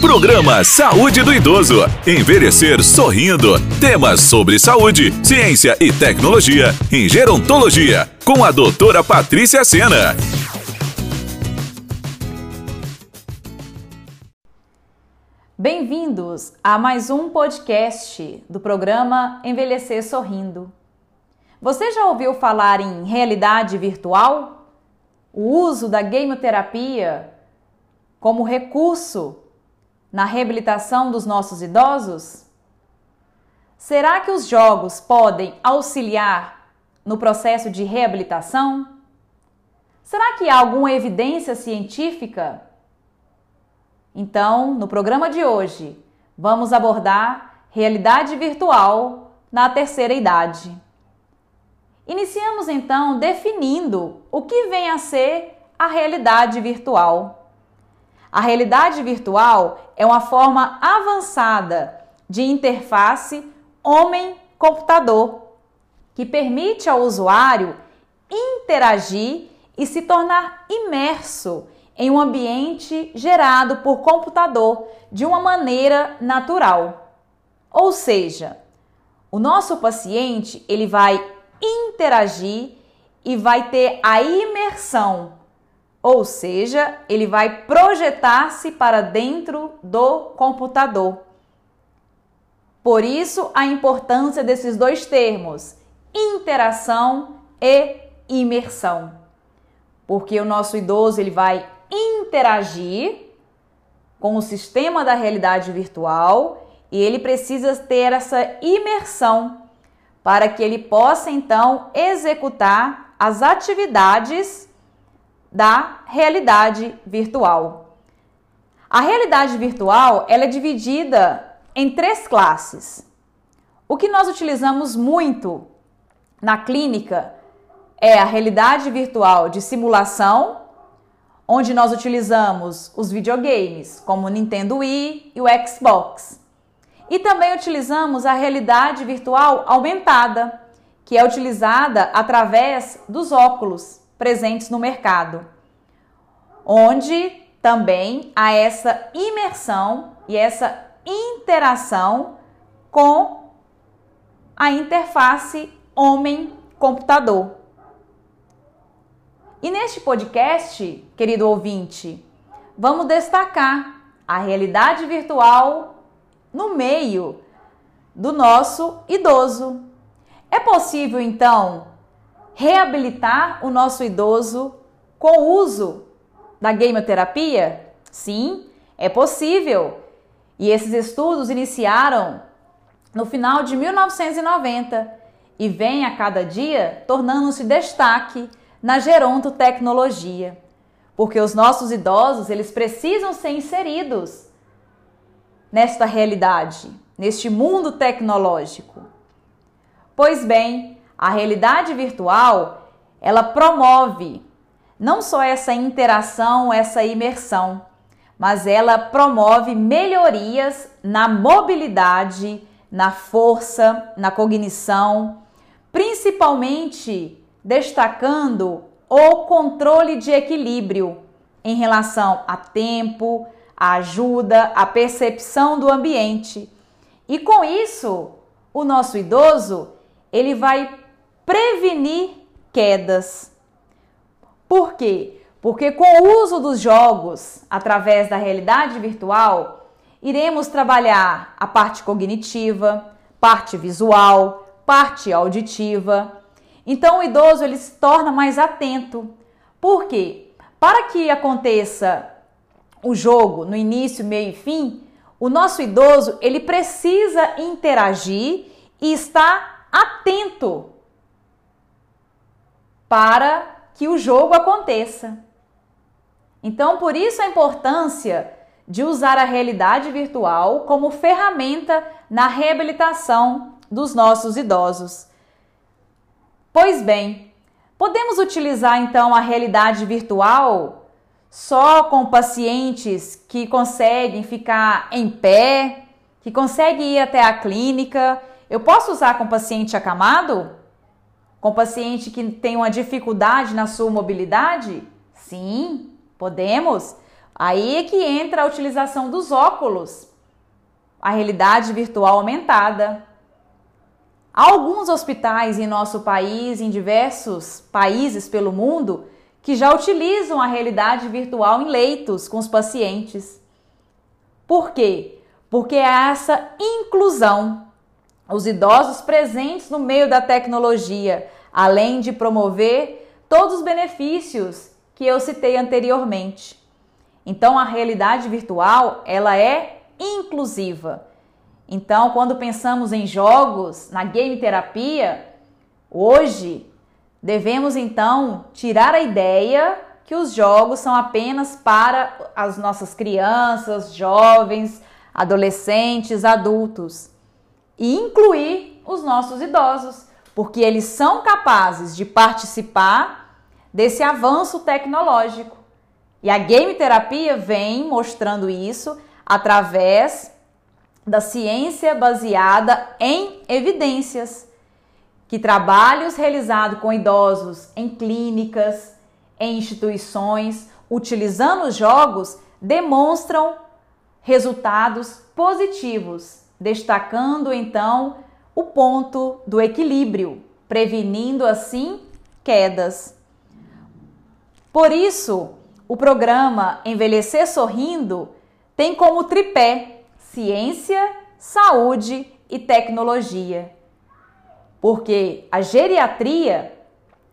Programa Saúde do Idoso. Envelhecer sorrindo. Temas sobre saúde, ciência e tecnologia em gerontologia. Com a doutora Patrícia Sena. Bem-vindos a mais um podcast do programa Envelhecer Sorrindo. Você já ouviu falar em realidade virtual? O uso da gameterapia como recurso na reabilitação dos nossos idosos? Será que os jogos podem auxiliar no processo de reabilitação? Será que há alguma evidência científica? Então, no programa de hoje, vamos abordar realidade virtual na terceira idade. Iniciamos então definindo o que vem a ser a realidade virtual. A realidade virtual é uma forma avançada de interface homem-computador que permite ao usuário interagir e se tornar imerso em um ambiente gerado por computador de uma maneira natural. Ou seja, o nosso paciente ele vai interagir e vai ter a imersão, ou seja, ele vai projetar-se para dentro do computador. Por isso a importância desses dois termos, interação e imersão. Porque o nosso idoso ele vai interagir com o sistema da realidade virtual e ele precisa ter essa imersão para que ele possa então executar as atividades da realidade virtual. A realidade virtual ela é dividida em três classes. O que nós utilizamos muito na clínica é a realidade virtual de simulação, onde nós utilizamos os videogames, como o Nintendo Wii e o Xbox. E também utilizamos a realidade virtual aumentada, que é utilizada através dos óculos presentes no mercado, onde também há essa imersão e essa interação com a interface homem-computador. E neste podcast, querido ouvinte, vamos destacar a realidade virtual no meio do nosso idoso. É possível então reabilitar o nosso idoso com o uso da gameterapia? Sim, é possível. E esses estudos iniciaram no final de 1990 e vêm a cada dia tornando-se destaque na gerontotecnologia, porque os nossos idosos, eles precisam ser inseridos nesta realidade, neste mundo tecnológico. Pois bem, a realidade virtual, ela promove não só essa interação, essa imersão, mas ela promove melhorias na mobilidade, na força, na cognição, principalmente destacando o controle de equilíbrio em relação a tempo, a ajuda, a percepção do ambiente. E com isso, o nosso idoso, ele vai prevenir quedas. Por quê? Porque com o uso dos jogos através da realidade virtual, iremos trabalhar a parte cognitiva, parte visual, parte auditiva, então o idoso ele se torna mais atento. Por quê? Para que aconteça o jogo no início, meio e fim, o nosso idoso ele precisa interagir e estar atento para que o jogo aconteça. Então, por isso a importância de usar a realidade virtual como ferramenta na reabilitação dos nossos idosos. Pois bem, podemos utilizar então a realidade virtual só com pacientes que conseguem ficar em pé, que conseguem ir até a clínica. Eu posso usar com paciente acamado? Com paciente que tem uma dificuldade na sua mobilidade? Sim, podemos. Aí é que entra a utilização dos óculos, a realidade virtual aumentada. Alguns hospitais em nosso país, em diversos países pelo mundo, que já utilizam a realidade virtual em leitos com os pacientes. Por quê? Porque é essa inclusão, os idosos presentes no meio da tecnologia, além de promover todos os benefícios que eu citei anteriormente. Então a realidade virtual, ela é inclusiva. Então, quando pensamos em jogos, na game terapia, hoje devemos então tirar a ideia que os jogos são apenas para as nossas crianças, jovens, adolescentes, adultos e incluir os nossos idosos, porque eles são capazes de participar desse avanço tecnológico. E a game terapia vem mostrando isso através da ciência baseada em evidências, que trabalhos realizados com idosos em clínicas, em instituições, utilizando os jogos, demonstram resultados positivos, destacando então o ponto do equilíbrio, prevenindo assim quedas. Por isso, o programa Envelhecer Sorrindo tem como tripé ciência, saúde e tecnologia. Porque a geriatria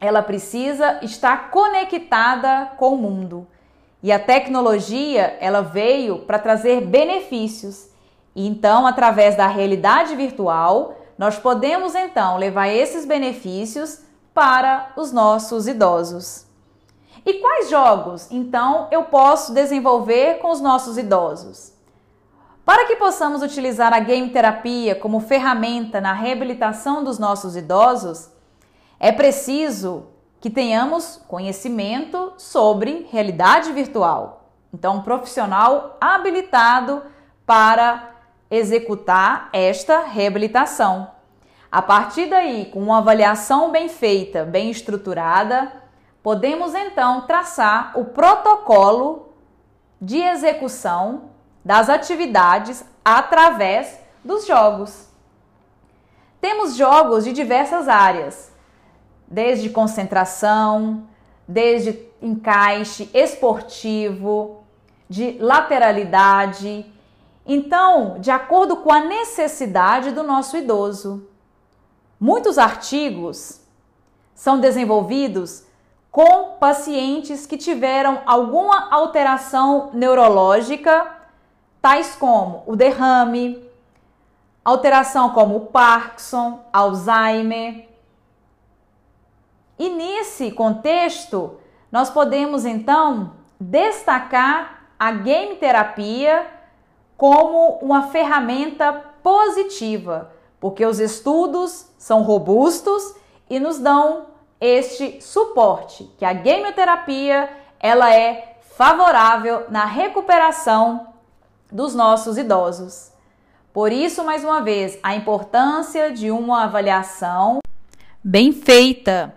ela precisa estar conectada com o mundo. E a tecnologia, ela veio para trazer benefícios. Então, através da realidade virtual, nós podemos então levar esses benefícios para os nossos idosos. E quais jogos, então, eu posso desenvolver com os nossos idosos? Para que possamos utilizar a game terapia como ferramenta na reabilitação dos nossos idosos, é preciso que tenhamos conhecimento sobre realidade virtual. Então, um profissional habilitado para executar esta reabilitação. A partir daí, com uma avaliação bem feita, bem estruturada, podemos então traçar o protocolo de execução das atividades através dos jogos. Temos jogos de diversas áreas, desde concentração, desde encaixe esportivo, de lateralidade. Então, de acordo com a necessidade do nosso idoso. Muitos artigos são desenvolvidos com pacientes que tiveram alguma alteração neurológica tais como o derrame, alteração como o Parkinson, Alzheimer. E nesse contexto, nós podemos então destacar a game terapia como uma ferramenta positiva, porque os estudos são robustos e nos dão este suporte que a gameterapia ela é favorável na recuperação dos nossos idosos. Por isso, mais uma vez, a importância de uma avaliação bem feita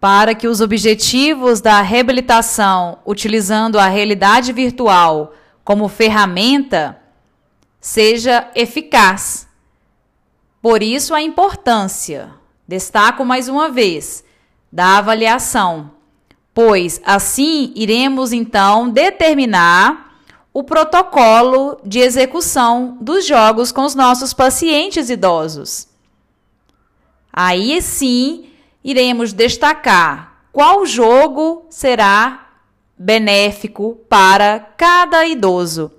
para que os objetivos da reabilitação, utilizando a realidade virtual como ferramenta, seja eficaz. Por isso a importância, destaco mais uma vez, da avaliação, pois assim iremos então determinar o protocolo de execução dos jogos com os nossos pacientes idosos. Aí sim, iremos destacar qual jogo será benéfico para cada idoso,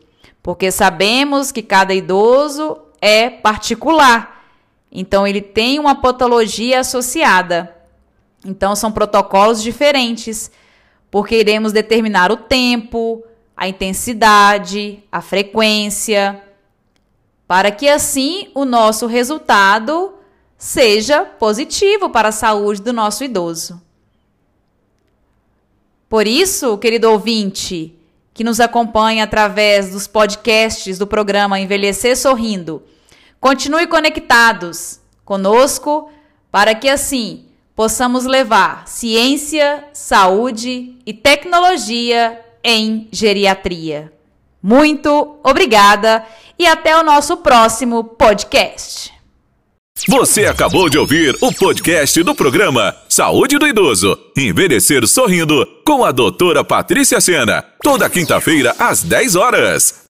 porque sabemos que cada idoso é particular, então ele tem uma patologia associada. Então são protocolos diferentes, porque iremos determinar o tempo, a intensidade, a frequência, para que assim o nosso resultado seja positivo para a saúde do nosso idoso. Por isso, querido ouvinte, que nos acompanha através dos podcasts do programa Envelhecer Sorrindo, continue conectados conosco para que assim possamos levar ciência, saúde e tecnologia em geriatria. Muito obrigada e até o nosso próximo podcast. Você acabou de ouvir o podcast do programa Saúde do Idoso. Envelhecer sorrindo com a doutora Patrícia Sena. Toda quinta-feira às 10 horas.